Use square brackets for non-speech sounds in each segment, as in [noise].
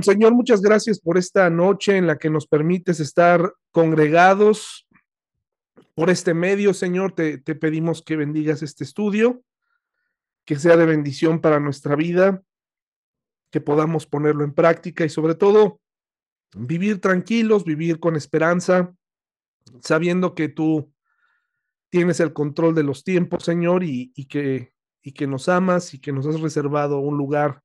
Señor, muchas gracias por esta noche en la que nos permites estar congregados por este medio, Señor. Te, te, pedimos que bendigas este estudio, que sea de bendición para nuestra vida, que podamos ponerlo en práctica y sobre todo vivir tranquilos, vivir con esperanza, sabiendo que tú tienes el control de los tiempos, Señor, y, y que, y que nos amas y que nos has reservado un lugar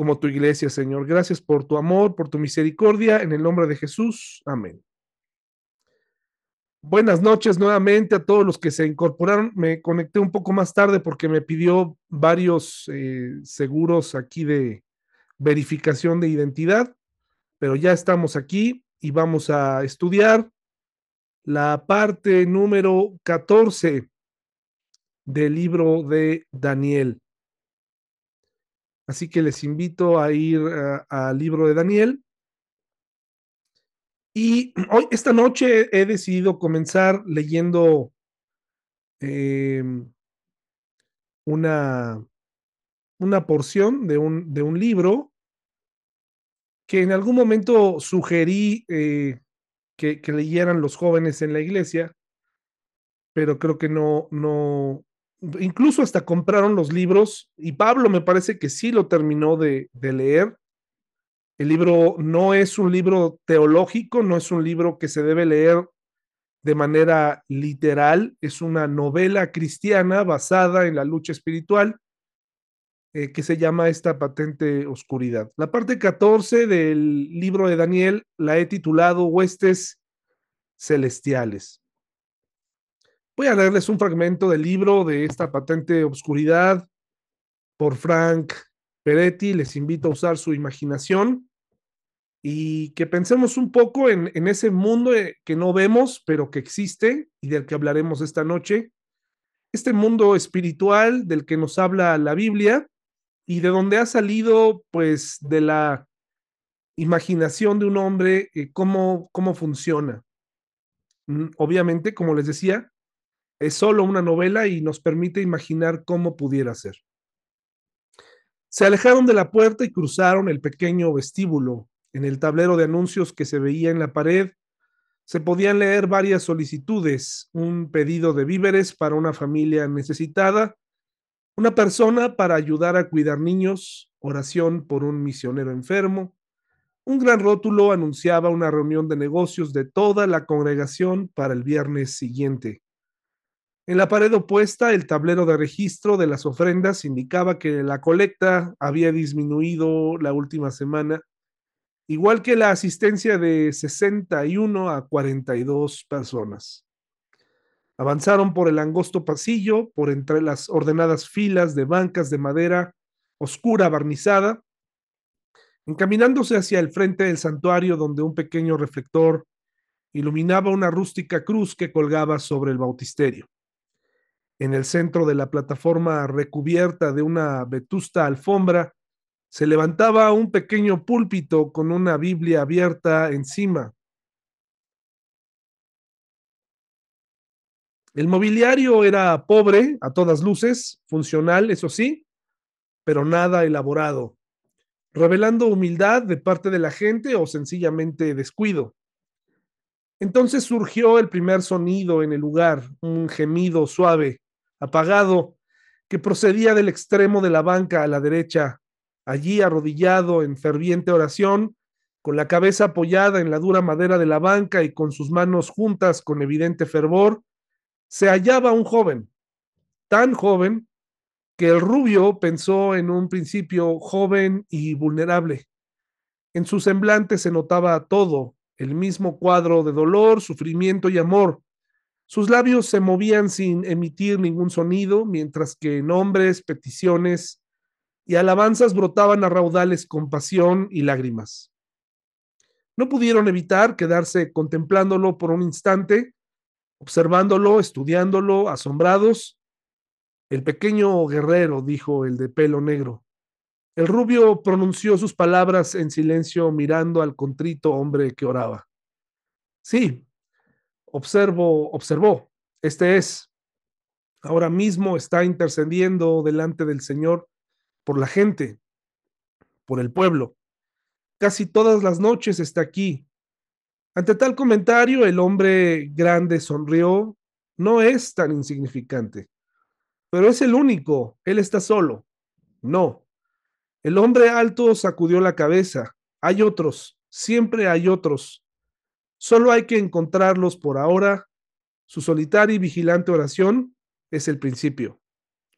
como tu iglesia, Señor. Gracias por tu amor, por tu misericordia, en el nombre de Jesús. Amén. Buenas noches nuevamente a todos los que se incorporaron. Me conecté un poco más tarde porque me pidió varios eh, seguros aquí de verificación de identidad, pero ya estamos aquí y vamos a estudiar la parte número 14 del libro de Daniel. Así que les invito a ir al libro de Daniel. Y [clears throat] hoy, esta noche, he decidido comenzar leyendo em, una, una porción de un, de un libro que en algún momento sugerí eh, que, que, leyeran los jóvenes en la iglesia, pero creo que no, no, incluso hasta compraron los libros y Pablo me parece que sí lo terminó de, leer. El libro no es un libro teológico, no es un libro que se debe leer de manera literal, es una novela cristiana basada en la lucha espiritual eh, que se llama esta patente oscuridad. La parte 14 del libro de Daniel la he titulado Huestes Celestiales. Voy a leerles un fragmento del libro de esta patente obscuridad por Frank Peretti. Les invito a usar su imaginación y que pensemos un poco en, en ese mundo eh, que no vemos, pero que existe y del que hablaremos esta noche. Este mundo espiritual del que nos habla la Biblia y de donde ha salido, pues, de la imaginación de un hombre, eh, cómo, cómo funciona. Mm, obviamente, como les decía, es solo una novela y nos permite imaginar cómo pudiera ser. Se alejaron de la puerta y cruzaron el pequeño vestíbulo. En el tablero de anuncios que se veía en la pared se podían leer varias solicitudes, un pedido de víveres para una familia necesitada, una persona para ayudar a cuidar niños, oración por un misionero enfermo. Un gran rótulo anunciaba una reunión de negocios de toda la congregación para el viernes siguiente. En la pared opuesta, el tablero de registro de las ofrendas indicaba que la colecta había disminuido la última semana, igual que la asistencia de 61 a 42 personas. Avanzaron por el angosto pasillo, por entre las ordenadas filas de bancas de madera oscura barnizada, encaminándose hacia el frente del santuario donde un pequeño reflector iluminaba una rústica cruz que colgaba sobre el bautisterio. En el centro de la plataforma recubierta de una vetusta alfombra se levantaba un pequeño púlpito con una Biblia abierta encima. El mobiliario era pobre, a todas luces, funcional, eso sí, pero nada elaborado, revelando humildad de parte de la gente o sencillamente descuido. Entonces surgió el primer sonido en el lugar, un gemido suave, apagado, que procedía del extremo de la banca a la derecha, allí arrodillado en ferviente oración, con la cabeza apoyada en la dura madera de la banca y con sus manos juntas con evidente fervor, se hallaba un joven, tan joven que el rubio pensó en un principio joven y vulnerable. En su semblante se notaba todo, el mismo cuadro de dolor, sufrimiento y amor, sus labios se movían sin emitir ningún sonido, mientras que nombres, peticiones y alabanzas brotaban a raudales con pasión y lágrimas. No pudieron evitar quedarse contemplándolo por un instante, observándolo, estudiándolo, asombrados. El pequeño guerrero, dijo el de pelo negro. El rubio pronunció sus palabras en silencio mirando al contrito hombre que oraba. Sí, observo, observó, este es, ahora mismo está intercediendo delante del Señor por la gente, por el pueblo. casi todas las noches está aquí. Ante tal comentario, el hombre grande sonrió. No es tan insignificante, pero es el único. Él está solo. No. El hombre alto sacudió la cabeza. Hay otros, siempre hay otros. Solo hay que encontrarlos por ahora. Su solitaria y vigilante oración es el principio.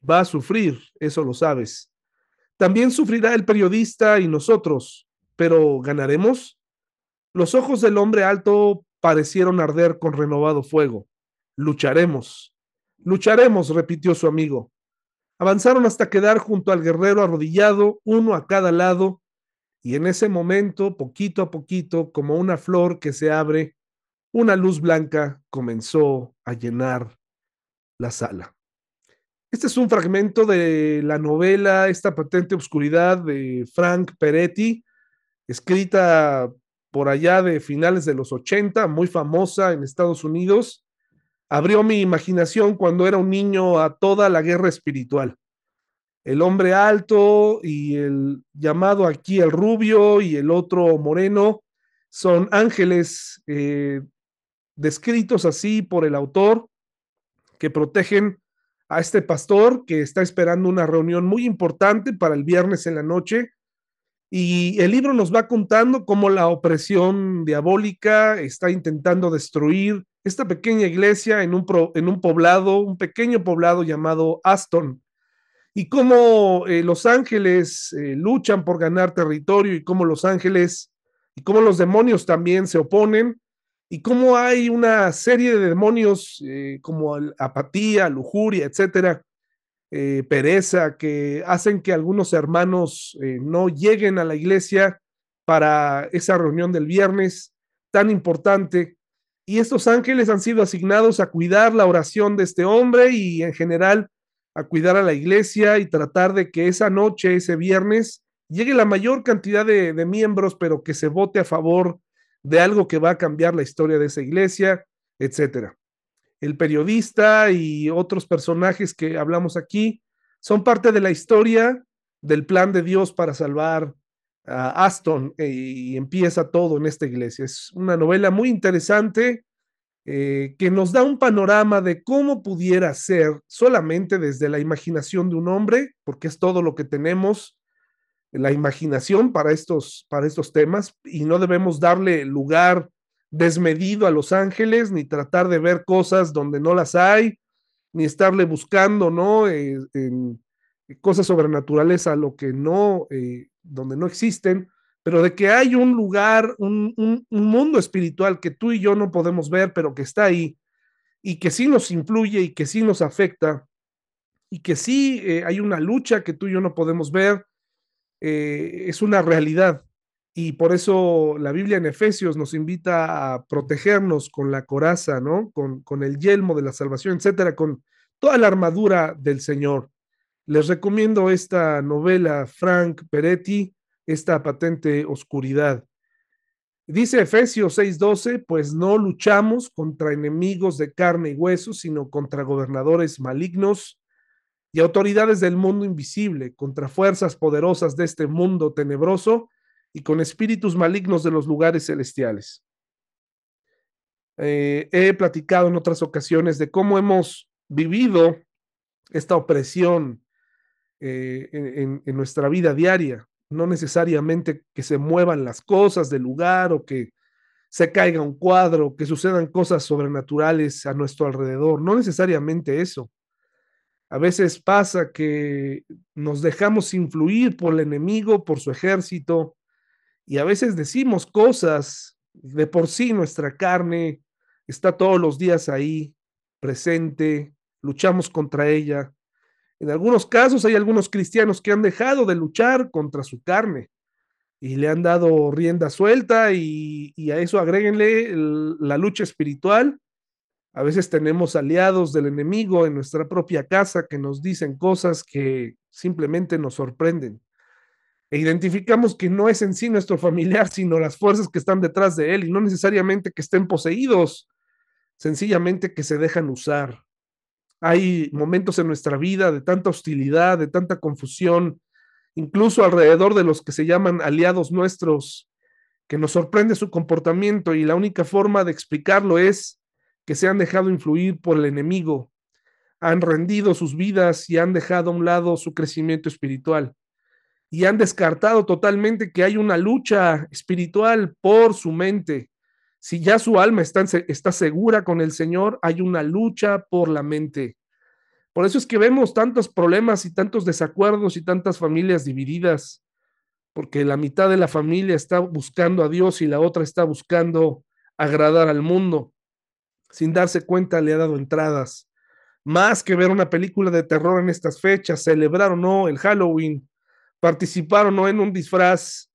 Va a sufrir, eso lo sabes. También sufrirá el periodista y nosotros, pero ¿ganaremos? Los ojos del hombre alto parecieron arder con renovado fuego. Lucharemos. Lucharemos, repitió su amigo. Avanzaron hasta quedar junto al guerrero arrodillado, uno a cada lado, y en ese momento, poquito a poquito, como una flor que se abre, una luz blanca comenzó a llenar la sala. Este es un fragmento de la novela Esta patente obscuridad de Frank Peretti, escrita por allá de finales de los 80, muy famosa en Estados Unidos. Abrió mi imaginación cuando era un niño a toda la guerra espiritual. El hombre alto y el llamado aquí el rubio y el otro moreno son ángeles eh, descritos así por el autor que protegen a este pastor que está esperando una reunión muy importante para el viernes en la noche. Y el libro nos va contando cómo la opresión diabólica está intentando destruir esta pequeña iglesia en un, en un poblado, un pequeño poblado llamado Aston, y cómo eh, los ángeles eh, luchan por ganar territorio y cómo los ángeles y cómo los demonios también se oponen y cómo hay una serie de demonios eh, como apatía, lujuria, etcétera, pereza, que hacen que algunos hermanos no lleguen a la iglesia para esa reunión del viernes tan importante. Y estos ángeles han sido asignados a cuidar la oración de este hombre y en general a cuidar a la iglesia y tratar de que esa noche, ese viernes, llegue la mayor cantidad de, miembros, pero que se vote a favor de algo que va a cambiar la historia de esa iglesia, etcétera. El periodista y otros personajes que hablamos aquí son parte de la historia del plan de Dios para salvar a Aston eh, y empieza todo en esta iglesia. Es una novela muy interesante eh, que nos da un panorama de cómo pudiera ser solamente desde la imaginación de un hombre, porque es todo lo que tenemos, la imaginación para estos, para estos temas y no debemos darle lugar desmedido a los ángeles, ni tratar de ver cosas donde no las hay, ni estarle buscando, ¿no? Eh, en cosas sobrenaturales a lo que no, eh, donde no existen, pero de que hay un lugar, un, un, mundo espiritual que tú y yo no podemos ver, pero que está ahí y que sí nos influye y que sí nos afecta y que sí eh, hay una lucha que tú y yo no podemos ver eh, es una realidad. Y por eso la Biblia en Efesios nos invita a protegernos con la coraza, ¿no? Con, con el yelmo de la salvación, etcétera, con toda la armadura del Señor. Les recomiendo esta novela, Frank Peretti, esta patente oscuridad. Dice Efesios 6:12, pues no luchamos contra enemigos de carne y hueso, sino contra gobernadores malignos y autoridades del mundo invisible, contra fuerzas poderosas de este mundo tenebroso y con espíritus malignos de los lugares celestiales. Eh, he platicado en otras ocasiones de cómo hemos vivido esta opresión eh, en, en nuestra vida diaria. No necesariamente que se muevan las cosas del lugar o que se caiga un cuadro, que sucedan cosas sobrenaturales a nuestro alrededor. No necesariamente eso a veces pasa que nos dejamos influir por el enemigo, por su ejército, y a veces decimos cosas, de por sí nuestra carne está todos los días ahí, presente, luchamos contra ella. En algunos casos hay algunos cristianos que han dejado de luchar contra su carne y le han dado rienda suelta y, a eso agréguenle la lucha espiritual a veces tenemos aliados del enemigo en nuestra propia casa que nos dicen cosas que simplemente nos sorprenden. E identificamos que no es en sí nuestro familiar, sino las fuerzas que están detrás de él y no necesariamente que estén poseídos, sencillamente que se dejan usar. Hay momentos en nuestra vida de tanta hostilidad, de tanta confusión, incluso alrededor de los que se llaman aliados nuestros, que nos sorprende su comportamiento y la única forma de explicarlo es que se han dejado influir por el enemigo, han rendido sus vidas y han dejado a un lado su crecimiento espiritual y han descartado totalmente que hay una lucha espiritual por su mente. Si ya su alma está, está segura con el Señor, hay una lucha por la mente. Por eso es que vemos tantos problemas y tantos desacuerdos y tantas familias divididas, porque la mitad de la familia está buscando a Dios y la otra está buscando agradar al mundo. Sin darse cuenta le ha dado entradas. Más que ver una película de terror en estas fechas, celebrar o no el Halloween, participar o no en un disfraz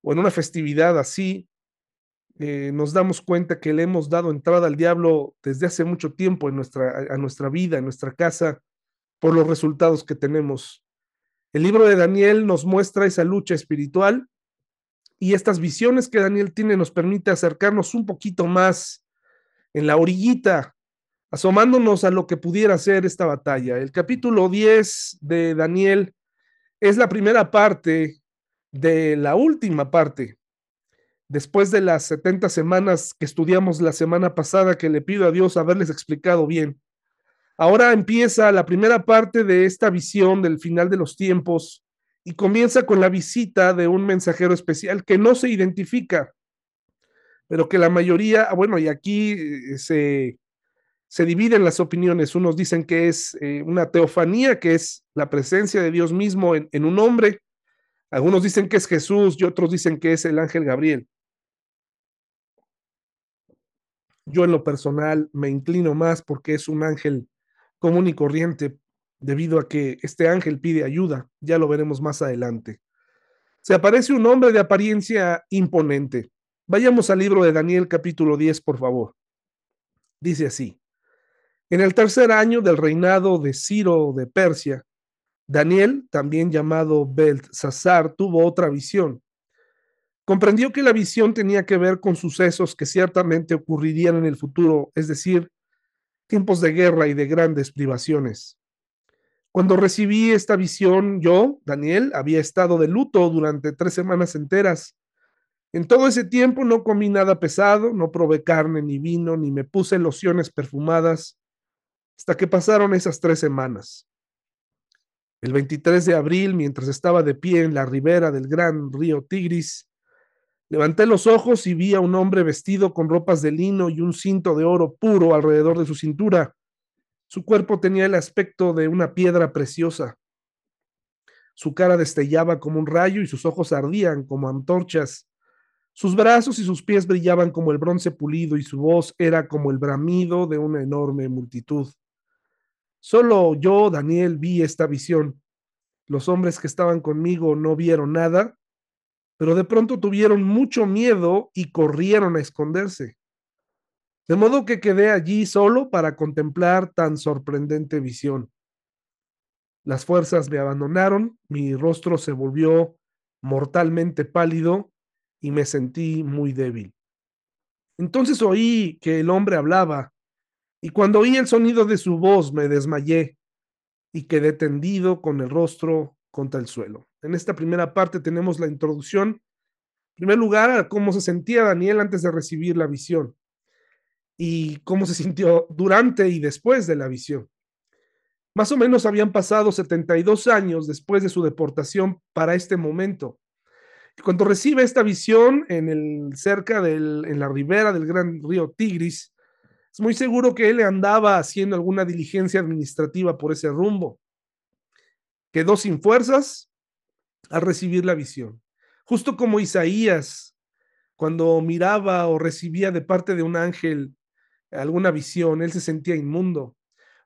o en una festividad así, eh, nos damos cuenta que le hemos dado entrada al diablo desde hace mucho tiempo en nuestra, a nuestra vida, en nuestra casa, por los resultados que tenemos. El libro de Daniel nos muestra esa lucha espiritual y estas visiones que Daniel tiene nos permite acercarnos un poquito más en la orillita, asomándonos a lo que pudiera ser esta batalla. El capítulo 10 de Daniel es la primera parte de la última parte después de las 70 semanas que estudiamos la semana pasada, que le pido a Dios haberles explicado bien, ahora empieza la primera parte de esta visión del final de los tiempos y comienza con la visita de un mensajero especial que no se identifica, pero que la mayoría, ah, bueno, y aquí eh, se, se dividen las opiniones. Unos dicen que es eh, una teofanía, que es la presencia de Dios mismo en, en un hombre. Algunos dicen que es Jesús y otros dicen que es el ángel Gabriel. Yo en lo personal me inclino más porque es un ángel común y corriente debido a que este ángel pide ayuda. Ya lo veremos más adelante. Se aparece un hombre de apariencia imponente. Vayamos al libro de Daniel capítulo 10, por favor. Dice así. En el tercer año del reinado de Ciro de Persia, Daniel, también llamado Beltzazar, tuvo otra visión Comprendió que la visión tenía que ver con sucesos que ciertamente ocurrirían en el futuro, es decir, tiempos de guerra y de grandes privaciones. Cuando recibí esta visión, yo, Daniel, había estado de luto durante tres semanas enteras. En todo ese tiempo no comí nada pesado, no probé carne ni vino, ni me puse lociones perfumadas, hasta que pasaron esas tres semanas. El 23 de abril, mientras estaba de pie en la ribera del gran río Tigris, Levanté los ojos y vi a un hombre vestido con ropas de lino y un cinto de oro puro alrededor de su cintura. Su cuerpo tenía el aspecto de una piedra preciosa. Su cara destellaba como un rayo y sus ojos ardían como antorchas. Sus brazos y sus pies brillaban como el bronce pulido y su voz era como el bramido de una enorme multitud. Solo yo, Daniel, vi esta visión. Los hombres que estaban conmigo no vieron nada pero de pronto tuvieron mucho miedo y corrieron a esconderse. De modo que quedé allí solo para contemplar tan sorprendente visión. Las fuerzas me abandonaron, mi rostro se volvió mortalmente pálido y me sentí muy débil. Entonces oí que el hombre hablaba, y cuando oí el sonido de su voz me desmayé y quedé tendido con el rostro contra el suelo. En esta primera parte tenemos la introducción, en primer lugar, a cómo se sentía Daniel antes de recibir la visión y cómo se sintió durante y después de la visión. Más o menos habían pasado 72 años después de su deportación para este momento. Y cuando recibe esta visión en el cerca del en la ribera del gran río Tigris, es muy seguro que él andaba haciendo alguna diligencia administrativa por ese rumbo quedó sin fuerzas al recibir la visión. Justo como Isaías, cuando miraba o recibía de parte de un ángel alguna visión, él se sentía inmundo.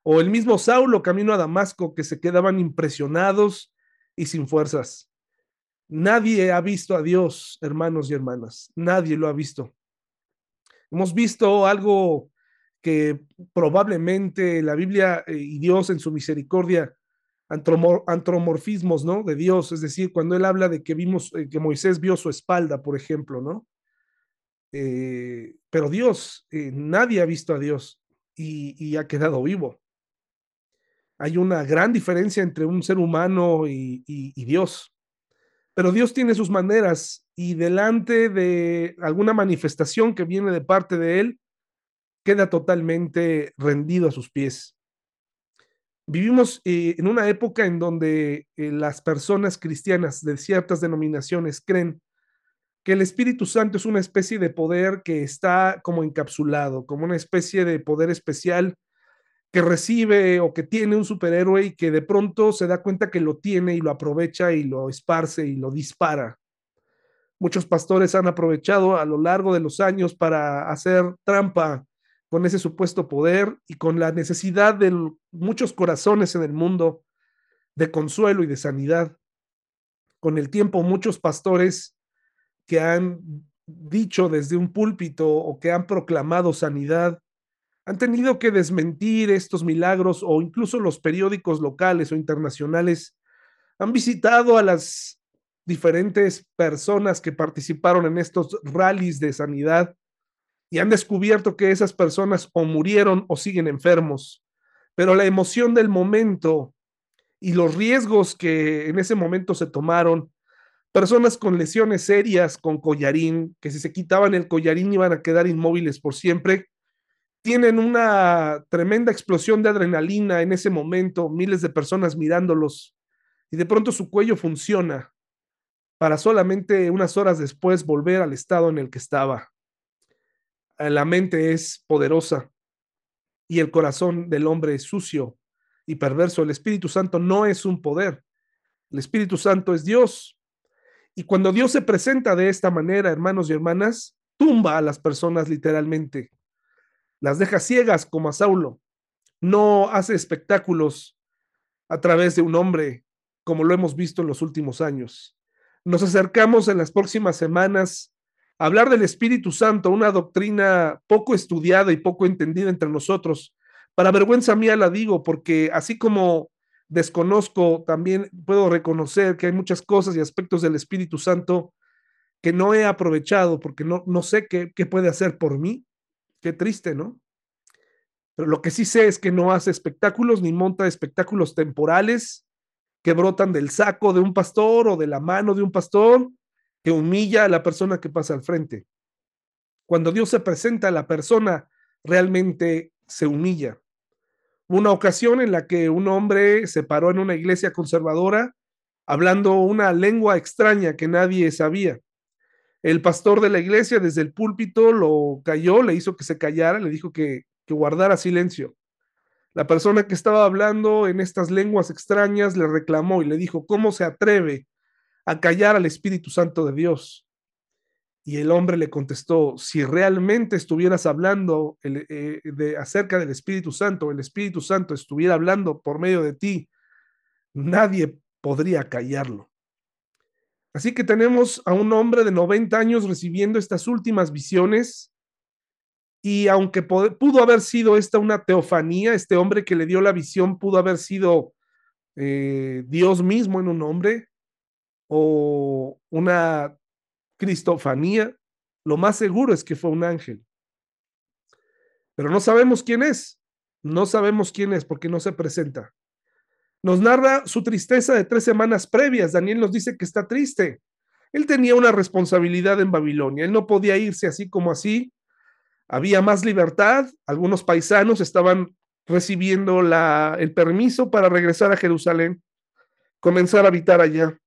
O el mismo Saulo camino a Damasco, que se quedaban impresionados y sin fuerzas. Nadie ha visto a Dios, hermanos y hermanas. Nadie lo ha visto. Hemos visto algo que probablemente la Biblia eh, y Dios en su misericordia antromorfismos, ¿no? De Dios, es decir, cuando él habla de que vimos, eh, que Moisés vio su espalda, por ejemplo, ¿no? Eh, pero Dios, eh, nadie ha visto a Dios y, ha quedado vivo. Hay una gran diferencia entre un ser humano y Dios. Pero Dios tiene sus maneras y delante de alguna manifestación que viene de parte de Él, queda totalmente rendido a sus pies. Vivimos eh, en una época en donde eh, las personas cristianas de ciertas denominaciones creen que el Espíritu Santo es una especie de poder que está como encapsulado, como una especie de poder especial que recibe o que tiene un superhéroe y que de pronto se da cuenta que lo tiene y lo aprovecha y lo esparce y lo dispara. Muchos pastores han aprovechado a lo largo de los años para hacer trampa con ese supuesto poder y con la necesidad de muchos corazones en el mundo de consuelo y de sanidad. Con el tiempo, muchos pastores que han dicho desde un púlpito o que han proclamado sanidad, han tenido que desmentir estos milagros o incluso los periódicos locales o internacionales han visitado a las diferentes personas que participaron en estos rallies de sanidad y han descubierto que esas personas o murieron o siguen enfermos. Pero la emoción del momento y los riesgos que en ese momento se tomaron personas con lesiones serias, con collarín, que si se quitaban el collarín iban a quedar inmóviles por siempre, tienen una tremenda explosión de adrenalina en ese momento, miles de personas mirándolos, y de pronto su cuello funciona para solamente unas horas después volver al estado en el que estaba. La mente es poderosa y el corazón del hombre es sucio y perverso. El Espíritu Santo no es un poder. El Espíritu Santo es Dios. Y cuando Dios se presenta de esta manera, hermanos y hermanas, tumba a las personas literalmente. Las deja ciegas como a Saulo. No hace espectáculos a través de un hombre, como lo hemos visto en los últimos años. Nos acercamos en las próximas semanas hablar del Espíritu Santo, una doctrina poco estudiada y poco entendida entre nosotros. Para vergüenza mía la digo, porque así como desconozco, también puedo reconocer que hay muchas cosas y aspectos del Espíritu Santo que no he aprovechado porque no, no sé qué, qué puede hacer por mí. Qué triste, ¿no? Pero lo que sí sé es que no hace espectáculos ni monta espectáculos temporales que brotan del saco de un pastor o de la mano de un pastor que humilla a la persona que pasa al frente. Cuando Dios se presenta, la persona realmente se humilla una ocasión en la que un hombre se paró en una iglesia conservadora hablando una lengua extraña que nadie sabía. El pastor de la iglesia desde el púlpito lo cayó, le hizo que se callara, le dijo que, que guardara silencio. La persona que estaba hablando en estas lenguas extrañas le reclamó y le dijo, ¿cómo se atreve a callar al Espíritu Santo de Dios? Y el hombre le contestó, si realmente estuvieras hablando eh, de, acerca del Espíritu Santo, el Espíritu Santo estuviera hablando por medio de ti, nadie podría callarlo. Así que tenemos a un hombre de 90 años recibiendo estas últimas visiones y aunque pudo haber sido esta una teofanía, este hombre que le dio la visión pudo haber sido eh, Dios mismo en un hombre o una cristofanía, lo más seguro es que fue un ángel. Pero no sabemos quién es. No sabemos quién es porque no se presenta. Nos narra su tristeza de tres semanas previas. Daniel nos dice que está triste. Él tenía una responsabilidad en Babilonia. Él no podía irse así como así. Había más libertad. Algunos paisanos estaban recibiendo la, el permiso para regresar a Jerusalén, comenzar a habitar allá.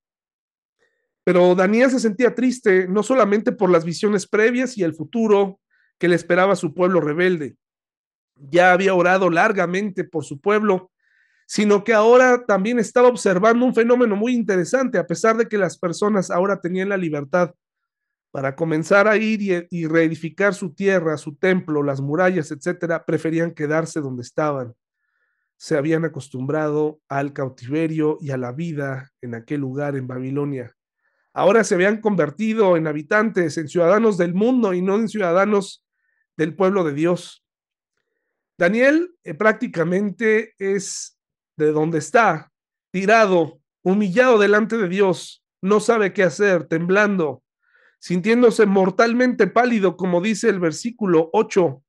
Pero Daniel se sentía triste no solamente por las visiones previas y el futuro que le esperaba a su pueblo rebelde. Ya había orado largamente por su pueblo, sino que ahora también estaba observando un fenómeno muy interesante, a pesar de que las personas ahora tenían la libertad para comenzar a ir y, reedificar su tierra, su templo, las murallas, etcétera, preferían quedarse donde estaban. Se habían acostumbrado al cautiverio y a la vida en aquel lugar en Babilonia ahora se habían convertido en habitantes, en ciudadanos del mundo y no en ciudadanos del pueblo de Dios. Daniel eh, prácticamente es de donde está, tirado, humillado delante de Dios, no sabe qué hacer, temblando, sintiéndose mortalmente pálido, como dice el versículo 8.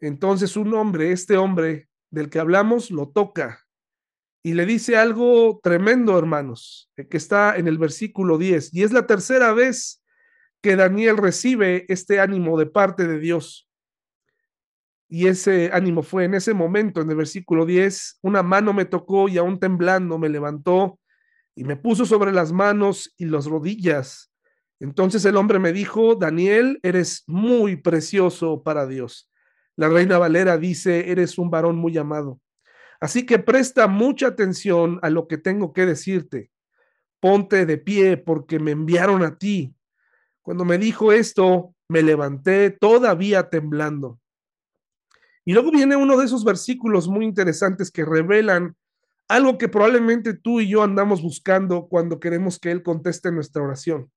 Entonces un hombre, este hombre del que hablamos, lo toca y le dice algo tremendo, hermanos, que está en el versículo 10. Y es la tercera vez que Daniel recibe este ánimo de parte de Dios. Y ese ánimo fue en ese momento, en el versículo 10, una mano me tocó y aún temblando me levantó y me puso sobre las manos y las rodillas. Entonces el hombre me dijo, Daniel, eres muy precioso para Dios. La reina Valera dice, eres un varón muy amado. Así que presta mucha atención a lo que tengo que decirte. Ponte de pie porque me enviaron a ti. Cuando me dijo esto, me levanté todavía temblando. Y luego viene uno de esos versículos muy interesantes que revelan algo que probablemente tú y yo andamos buscando cuando queremos que Él conteste nuestra oración.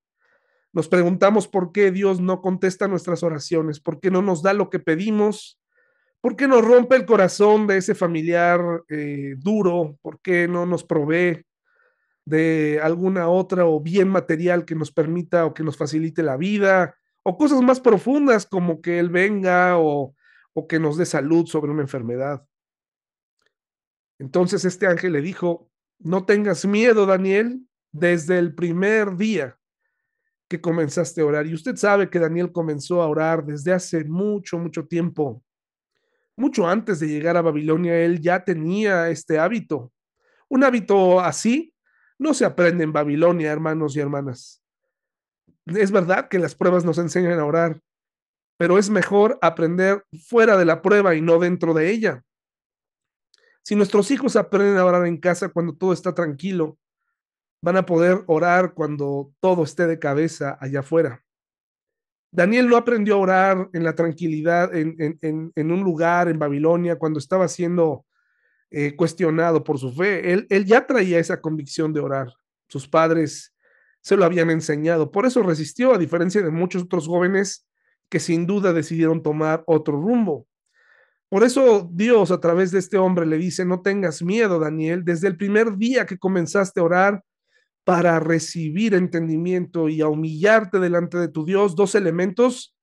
Nos preguntamos por qué Dios no contesta nuestras oraciones, por qué no nos da lo que pedimos, ¿Por qué nos rompe el corazón de ese familiar eh, duro? ¿Por qué no nos provee de alguna otra o bien material que nos permita o que nos facilite la vida? O cosas más profundas como que Él venga o, o que nos dé salud sobre una enfermedad. Entonces este ángel le dijo, no tengas miedo, Daniel, desde el primer día que comenzaste a orar. Y usted sabe que Daniel comenzó a orar desde hace mucho, mucho tiempo mucho antes de llegar a Babilonia, él ya tenía este hábito. Un hábito así no se aprende en Babilonia, hermanos y hermanas. Es verdad que las pruebas nos enseñan a orar, pero es mejor aprender fuera de la prueba y no dentro de ella. Si nuestros hijos aprenden a orar en casa cuando todo está tranquilo, van a poder orar cuando todo esté de cabeza allá afuera. Daniel no aprendió a orar en la tranquilidad, en, un lugar en Babilonia, cuando estaba siendo eh, cuestionado por su fe. Él, él ya traía esa convicción de orar. Sus padres se lo habían enseñado. Por eso resistió, a diferencia de muchos otros jóvenes que sin duda decidieron tomar otro rumbo. Por eso Dios a través de este hombre le dice, no tengas miedo, Daniel, desde el primer día que comenzaste a orar, para recibir entendimiento y a humillarte delante de tu Dios, dos elementos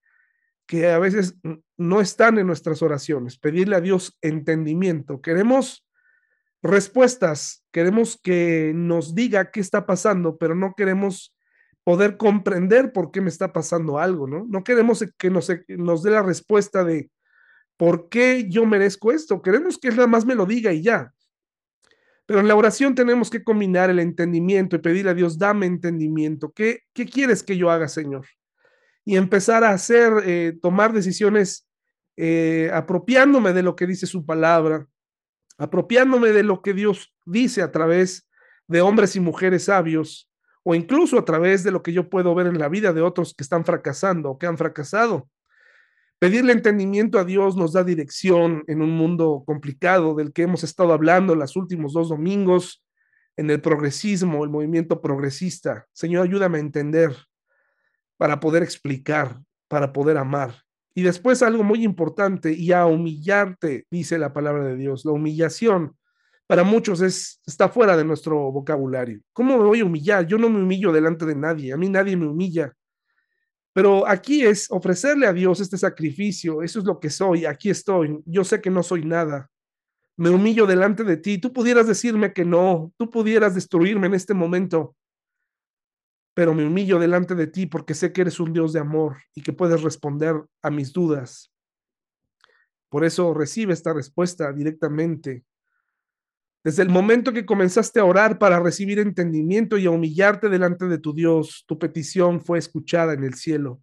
que a veces no están en nuestras oraciones. Pedirle a Dios entendimiento. Queremos respuestas, queremos que nos diga qué está pasando, pero no queremos poder comprender por qué me está pasando algo, ¿no? No queremos que nos, nos dé la respuesta de por qué yo merezco esto. Queremos que nada más me lo diga y ya. Pero en la oración tenemos que combinar el entendimiento y pedirle a Dios, dame entendimiento. ¿Qué, qué quieres que yo haga, Señor? Y empezar a hacer, eh, tomar decisiones eh, apropiándome de lo que dice su palabra, apropiándome de lo que Dios dice a través de hombres y mujeres sabios, o incluso a través de lo que yo puedo ver en la vida de otros que están fracasando o que han fracasado. Pedirle entendimiento a Dios nos da dirección en un mundo complicado del que hemos estado hablando los últimos dos domingos, en el progresismo, el movimiento progresista. Señor, ayúdame a entender para poder explicar, para poder amar. Y después algo muy importante, y a humillarte, dice la palabra de Dios. La humillación para muchos es, está fuera de nuestro vocabulario. ¿Cómo me voy a humillar? Yo no me humillo delante de nadie, a mí nadie me humilla. Pero aquí es ofrecerle a Dios este sacrificio, eso es lo que soy, aquí estoy, yo sé que no soy nada, me humillo delante de ti, tú pudieras decirme que no, tú pudieras destruirme en este momento, pero me humillo delante de ti porque sé que eres un Dios de amor y que puedes responder a mis dudas. Por eso recibe esta respuesta directamente desde el momento que comenzaste a orar para recibir entendimiento y a humillarte delante de tu Dios, tu petición fue escuchada en el cielo.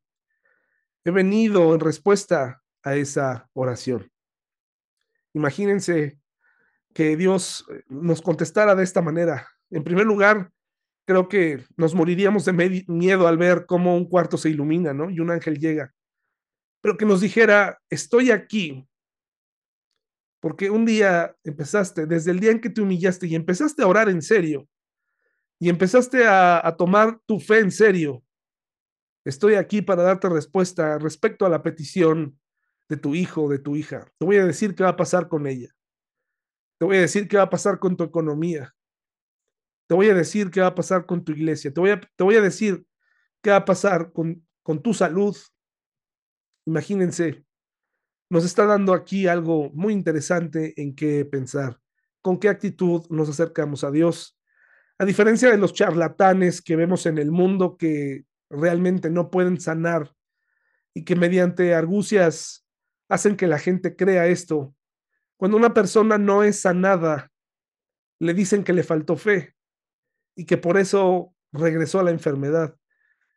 He venido en respuesta a esa oración. Imagínense que Dios eh, nos contestara de esta manera. En primer lugar, creo que nos moriríamos de miedo al ver cómo un cuarto se ilumina, ¿no? Y un ángel llega. Pero que nos dijera, estoy aquí porque un día empezaste, desde el día en que te humillaste y empezaste a orar en serio, y empezaste a, tomar tu fe en serio, estoy aquí para darte respuesta respecto a la petición de tu hijo o de tu hija. Te voy a decir qué va a pasar con ella. Te voy a decir qué va a pasar con tu economía. Te voy a decir qué va a pasar con tu iglesia. Te voy a, te voy a decir qué va a pasar con, con tu salud. Imagínense nos está dando aquí algo muy interesante en qué pensar. con qué actitud nos acercamos a Dios. A diferencia de los charlatanes que vemos en el mundo que realmente no pueden sanar y que mediante argucias hacen que la gente crea esto. Cuando una persona no es sanada, le dicen que le faltó fe y que por eso regresó a la enfermedad,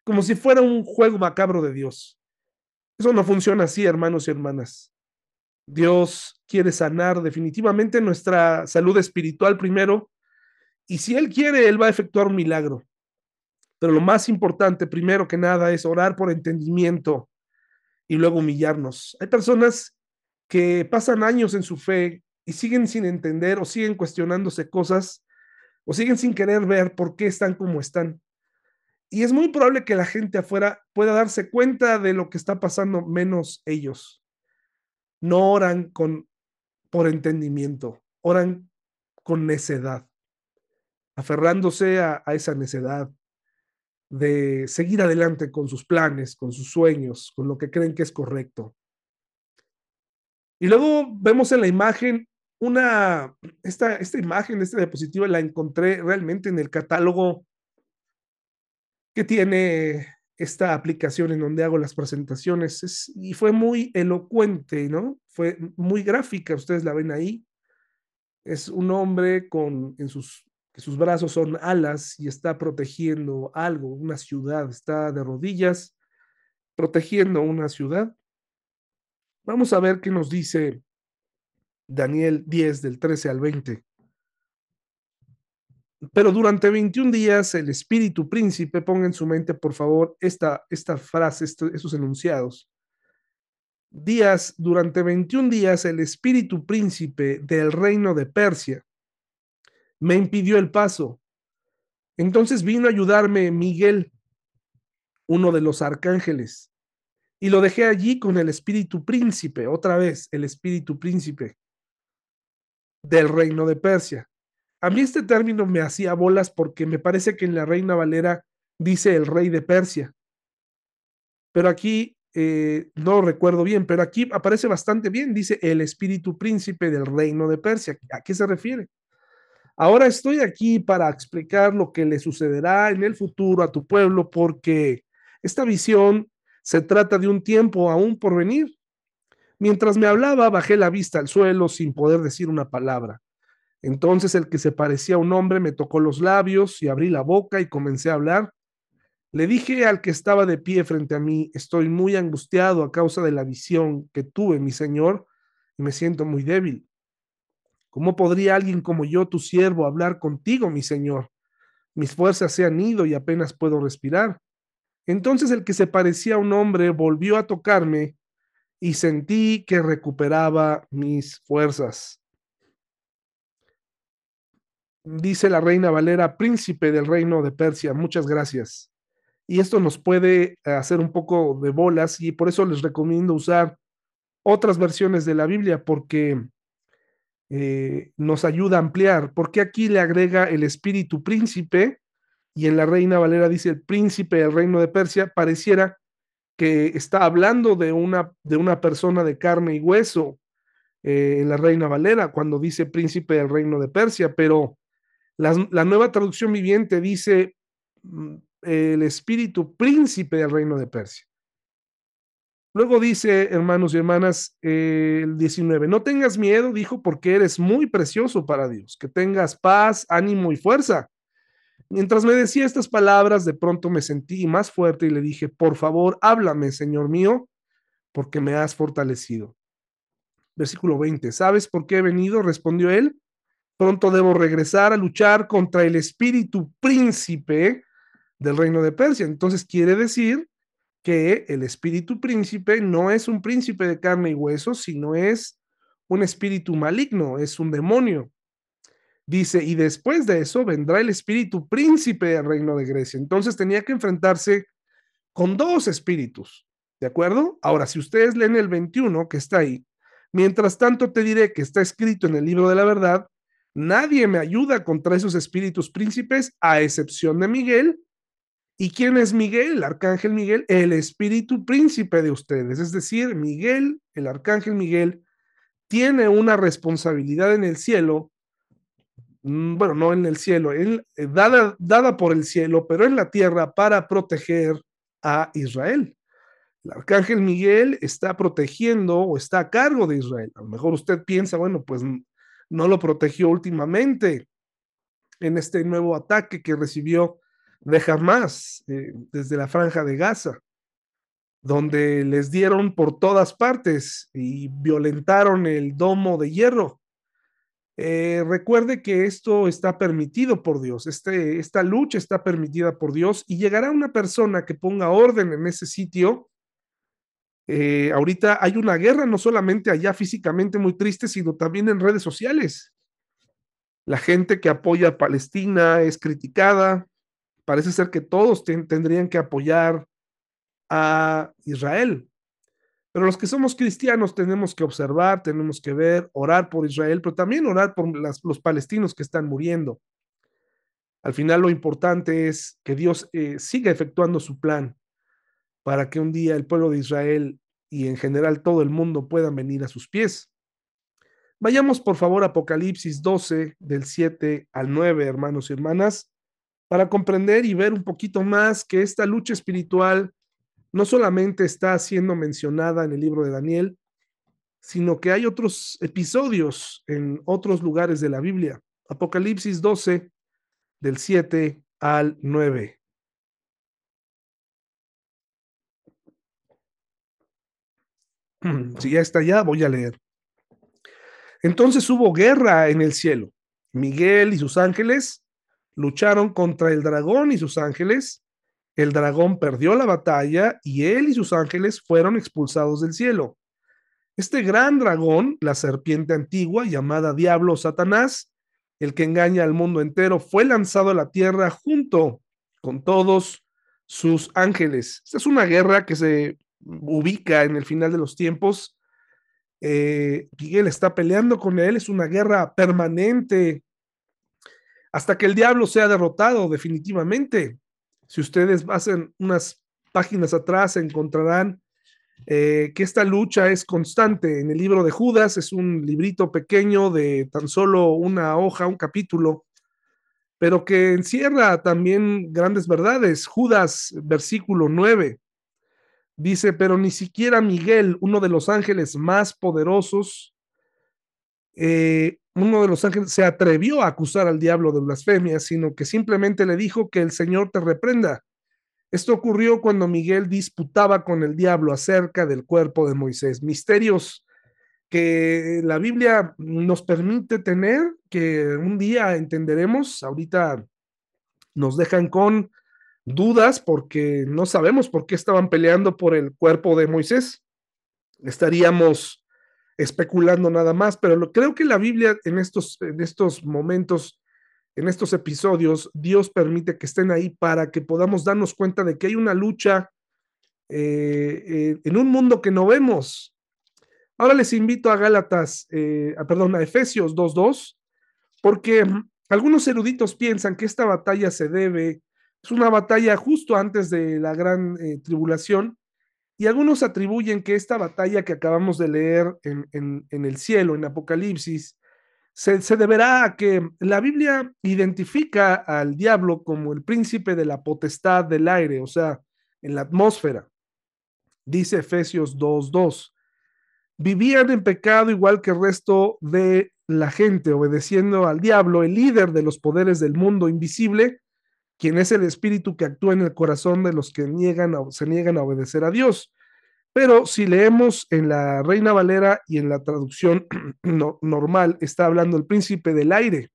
como si fuera un juego macabro de Dios. Eso no funciona así, hermanos y hermanas. Dios quiere sanar definitivamente nuestra salud espiritual primero, y si Él quiere, Él va a efectuar un milagro. Pero lo más importante, primero que nada, es orar por entendimiento y luego humillarnos. Hay personas que pasan años en su fe y siguen sin entender o siguen cuestionándose cosas o siguen sin querer ver por qué están como están. Y es muy probable que la gente afuera pueda darse cuenta de lo que está pasando menos ellos. No oran con por entendimiento, oran con necedad, aferrándose a, esa necedad de seguir adelante con sus planes, con sus sueños, con lo que creen que es correcto. Y luego vemos en la imagen una, esta, esta imagen, esta diapositiva la encontré realmente en el catálogo que tiene esta aplicación en donde hago las presentaciones y fue muy elocuente, ¿no? Fue muy gráfica, ustedes la ven ahí. Es un hombre con en sus que sus brazos son alas y está protegiendo algo, una ciudad, está de rodillas protegiendo una ciudad. Vamos a ver qué nos dice Daniel 10 del 13 al 20. Pero durante 21 días el espíritu príncipe, ponga en su mente por favor esta, esta frase, estos enunciados. Días, durante 21 días el espíritu príncipe del reino de Persia me impidió el paso. Entonces vino a ayudarme Miguel, uno de los arcángeles, y lo dejé allí con el espíritu príncipe, otra vez el espíritu príncipe del reino de Persia. A mí este término me hacía bolas porque me parece que en la Reina Valera dice el rey de Persia. Pero aquí eh, no recuerdo bien, pero aquí aparece bastante bien, dice el espíritu príncipe del reino de Persia. ¿A qué se refiere? Ahora estoy aquí para explicar lo que le sucederá en el futuro a tu pueblo, porque esta visión se trata de un tiempo aún por venir. Mientras me hablaba, bajé la vista al suelo sin poder decir una palabra. Entonces el que se parecía a un hombre me tocó los labios y abrí la boca y comencé a hablar. Le dije al que estaba de pie frente a mí, estoy muy angustiado a causa de la visión que tuve, mi Señor, y me siento muy débil. ¿Cómo podría alguien como yo, tu siervo, hablar contigo, mi Señor? Mis fuerzas se han ido y apenas puedo respirar. Entonces el que se parecía a un hombre volvió a tocarme y sentí que recuperaba mis fuerzas dice la reina Valera, príncipe del reino de Persia, muchas gracias. Y esto nos puede hacer un poco de bolas y por eso les recomiendo usar otras versiones de la Biblia porque eh, nos ayuda a ampliar. Porque aquí le agrega el espíritu príncipe y en la reina Valera dice el príncipe del reino de Persia, pareciera que está hablando de una, de una persona de carne y hueso eh, en la reina Valera cuando dice príncipe del reino de Persia, pero la, nueva traducción viviente dice mm, el espíritu príncipe del reino de Persia. Luego dice, hermanos y hermanas, el 19, no tengas miedo, dijo, porque eres muy precioso para Dios, que tengas paz, ánimo y fuerza. Mientras me decía estas palabras, de pronto me sentí más fuerte y le dije, por favor, háblame, Señor mío, porque me has fortalecido. Versículo 20, ¿sabes por qué he venido? Respondió él, Pronto debo regresar a luchar contra el espíritu príncipe del reino de Persia. Entonces quiere decir que el espíritu príncipe no es un príncipe de carne y hueso, sino es un espíritu maligno, es un demonio. Dice, y después de eso vendrá el espíritu príncipe del reino de Grecia. Entonces tenía que enfrentarse con dos espíritus, ¿de acuerdo? Ahora, si ustedes leen el 21 que está ahí, mientras tanto te diré que está escrito en el libro de la verdad, Nadie me ayuda contra esos espíritus príncipes, a excepción de Miguel. ¿Y quién es Miguel? El arcángel Miguel, el espíritu príncipe de ustedes. Es decir, Miguel, el arcángel Miguel, tiene una responsabilidad en el cielo mm, bueno, no en el cielo, en, eh, dada, dada por el cielo, pero en la tierra para proteger a Israel. El arcángel Miguel está protegiendo o está a cargo de Israel. A lo mejor usted piensa, bueno, pues no lo protegió últimamente en este nuevo ataque que recibió de Hamas eh, desde la franja de Gaza, donde les dieron por todas partes y violentaron el domo de hierro. Eh, recuerde que esto está permitido por Dios, este, esta lucha está permitida por Dios y llegará una persona que ponga orden en ese sitio eh, ahorita hay una guerra, no solamente allá físicamente muy triste, sino también en redes sociales. La gente que apoya a Palestina es criticada. Parece ser que todos tendrían que apoyar a Israel. Pero los que somos cristianos tenemos que observar, tenemos que ver, orar por Israel, pero también orar por los palestinos que están muriendo. Al final lo importante es que Dios eh, siga efectuando su plan para que un día el pueblo de Israel y en general todo el mundo puedan venir a sus pies. Vayamos por favor a Apocalipsis 12 del 7 al 9, hermanos y hermanas, para comprender y ver un poquito más que esta lucha espiritual no solamente está siendo mencionada en el libro de Daniel, sino que hay otros episodios en otros lugares de la Biblia. Apocalipsis 12 del 7 al 9. [clears throat] Si ya está allá, voy a leer. Entonces hubo guerra en el cielo. Miguel y sus ángeles lucharon contra el dragón y sus ángeles. El dragón perdió la batalla y él y sus ángeles fueron expulsados del cielo. Este gran dragón, la serpiente antigua llamada Diablo Satanás, el que engaña al mundo entero, fue lanzado a la tierra junto con todos sus ángeles. Esta es una guerra que se ubica en el final de los tiempos. Eh, Miguel está peleando con él, es una guerra permanente hasta que el diablo sea derrotado definitivamente. Si ustedes hacen unas páginas atrás, encontrarán eh, que esta lucha es constante. En el libro de Judas es un librito pequeño de tan solo una hoja, un capítulo, pero que encierra también grandes verdades. Judas, versículo 9. Dice, pero ni siquiera Miguel, uno de los ángeles más poderosos, eh, uno de los ángeles se atrevió a acusar al diablo de blasfemia, sino que simplemente le dijo que el Señor te reprenda. Esto ocurrió cuando Miguel disputaba con el diablo acerca del cuerpo de Moisés. Misterios que la Biblia nos permite tener, que un día entenderemos. Ahorita nos dejan con dudas porque no sabemos por qué estaban peleando por el cuerpo de Moisés. Estaríamos especulando nada más, pero creo que la Biblia en estos, en estos momentos, en estos episodios, Dios permite que estén ahí para que podamos darnos cuenta de que hay una lucha eh, eh, en un mundo que no vemos. Ahora les invito a Gálatas, eh, perdón, a Efesios 2.2, porque algunos eruditos piensan que esta batalla se debe es una batalla justo antes de la gran eh, tribulación y algunos atribuyen que esta batalla que acabamos de leer en, el cielo, en Apocalipsis, se, se, deberá a que la Biblia identifica al diablo como el príncipe de la potestad del aire, o sea, en la atmósfera. Dice Efesios 2.2. Vivían en pecado igual que el resto de la gente, obedeciendo al diablo, el líder de los poderes del mundo invisible, quien es el espíritu que actúa en el corazón de los que niegan se niegan a obedecer a Dios. Pero si leemos en la Reina Valera y en la traducción [clears throat] normal, está hablando el príncipe del aire.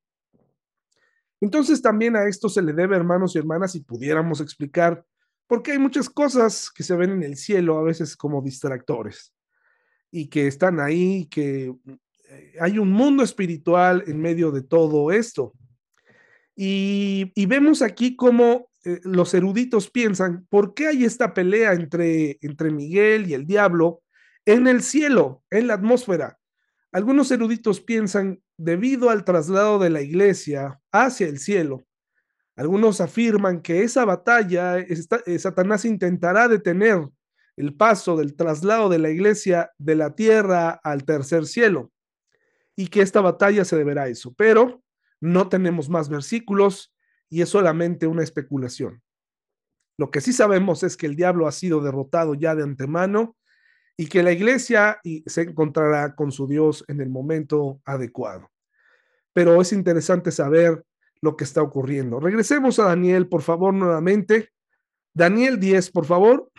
Entonces también a esto se le debe, hermanos y hermanas, si pudiéramos explicar, porque hay muchas cosas que se ven en el cielo a veces como distractores y que están ahí, que eh, hay un mundo espiritual en medio de todo esto. Y, vemos aquí cómo eh, los eruditos piensan, ¿por qué hay esta pelea entre, entre Miguel y el diablo en el cielo, en la atmósfera? Algunos eruditos piensan, debido al traslado de la iglesia hacia el cielo, algunos afirman que esa batalla, eh, Satanás intentará detener el paso del traslado de la iglesia de la tierra al tercer cielo y que esta batalla se deberá a eso. Pero no tenemos más versículos y es solamente una especulación. Lo que sí sabemos es que el diablo ha sido derrotado ya de antemano y que la iglesia se encontrará con su Dios en el momento adecuado. Pero es interesante saber lo que está ocurriendo. Regresemos a Daniel, por favor, nuevamente. Daniel 10, por favor.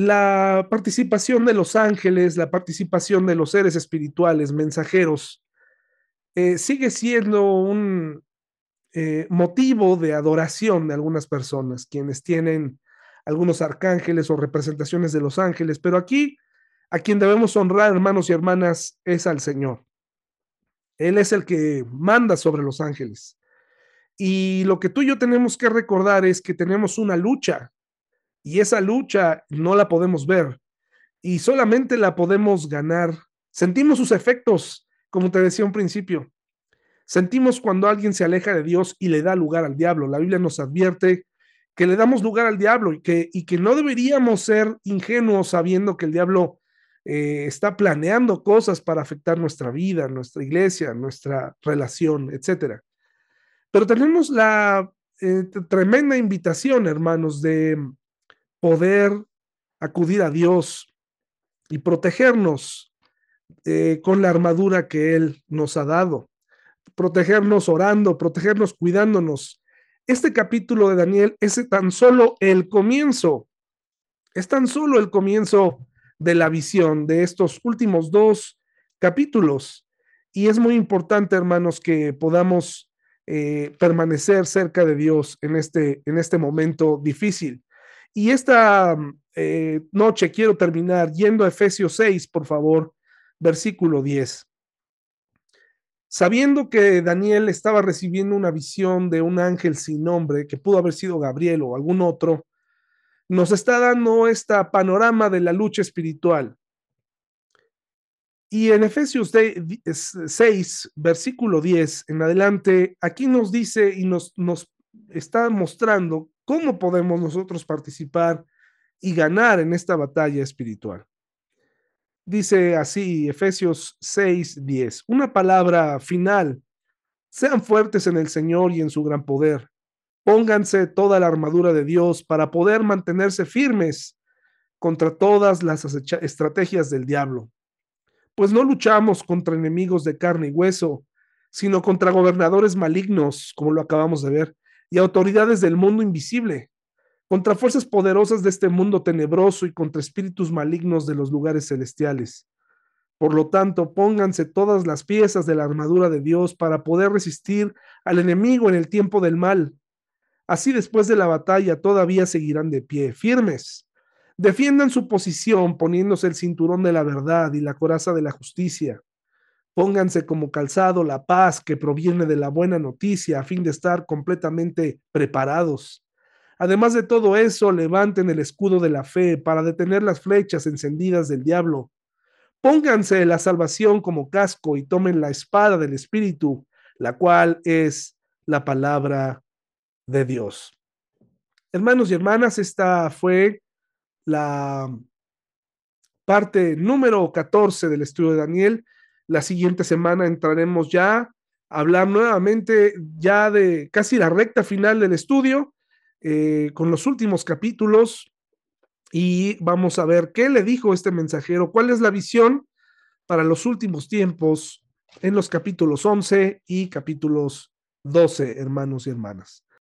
La participación de los ángeles, la participación de los seres espirituales, mensajeros, eh, sigue siendo un eh, motivo de adoración de algunas personas, quienes tienen algunos arcángeles o representaciones de los ángeles, pero aquí a quien debemos honrar, hermanos y hermanas, es al Señor. Él es el que manda sobre los ángeles. Y lo que tú y yo tenemos que recordar es que tenemos una lucha y esa lucha no la podemos ver y solamente la podemos ganar. Sentimos sus efectos como te decía un principio, sentimos cuando alguien se aleja de Dios y le da lugar al diablo. La Biblia nos advierte que le damos lugar al diablo y que, y que no deberíamos ser ingenuos sabiendo que el diablo eh, está planeando cosas para afectar nuestra vida, nuestra iglesia, nuestra relación, etcétera. Pero tenemos la eh, tremenda invitación, hermanos, de poder acudir a Dios y protegernos eh, con la armadura que Él nos ha dado. Protegernos orando, protegernos cuidándonos. Este capítulo de Daniel es tan solo el comienzo, es tan solo el comienzo de la visión de estos últimos dos capítulos. Y es muy importante, hermanos, que podamos eh, permanecer cerca de Dios en este, en este momento difícil. Y esta eh, noche quiero terminar yendo a Efesios 6, por favor, versículo 10. Sabiendo que Daniel estaba recibiendo una visión de un ángel sin nombre, que pudo haber sido Gabriel o algún otro, nos está dando esta panorama de la lucha espiritual. Y en Efesios 6, versículo 10 en adelante, aquí nos dice y nos, nos está mostrando cómo podemos nosotros participar y ganar en esta batalla espiritual. Dice así Efesios 6, 10, una palabra final. Sean fuertes en el Señor y en su gran poder. Pónganse toda la armadura de Dios para poder mantenerse firmes contra todas las estrategias del diablo. Pues no luchamos contra enemigos de carne y hueso, sino contra gobernadores malignos, como lo acabamos de ver, y autoridades del mundo invisible, contra fuerzas poderosas de este mundo tenebroso y contra espíritus malignos de los lugares celestiales. Por lo tanto, pónganse todas las piezas de la armadura de Dios para poder resistir al enemigo en el tiempo del mal. Así después de la batalla todavía seguirán de pie, firmes. Defiendan su posición poniéndose el cinturón de la verdad y la coraza de la justicia. Pónganse como calzado la paz que proviene de la buena noticia a fin de estar completamente preparados. Además de todo eso, levanten el escudo de la fe para detener las flechas encendidas del diablo. Pónganse la salvación como casco y tomen la espada del Espíritu, la cual es la palabra de Dios. Hermanos y hermanas, esta fue la parte número 14 del estudio de Daniel. La siguiente semana entraremos ya a hablar nuevamente ya de casi la recta final del estudio eh, con los últimos capítulos y vamos a ver qué le dijo este mensajero, cuál es la visión para los últimos tiempos en los capítulos 11 y capítulos 12, hermanos y hermanas.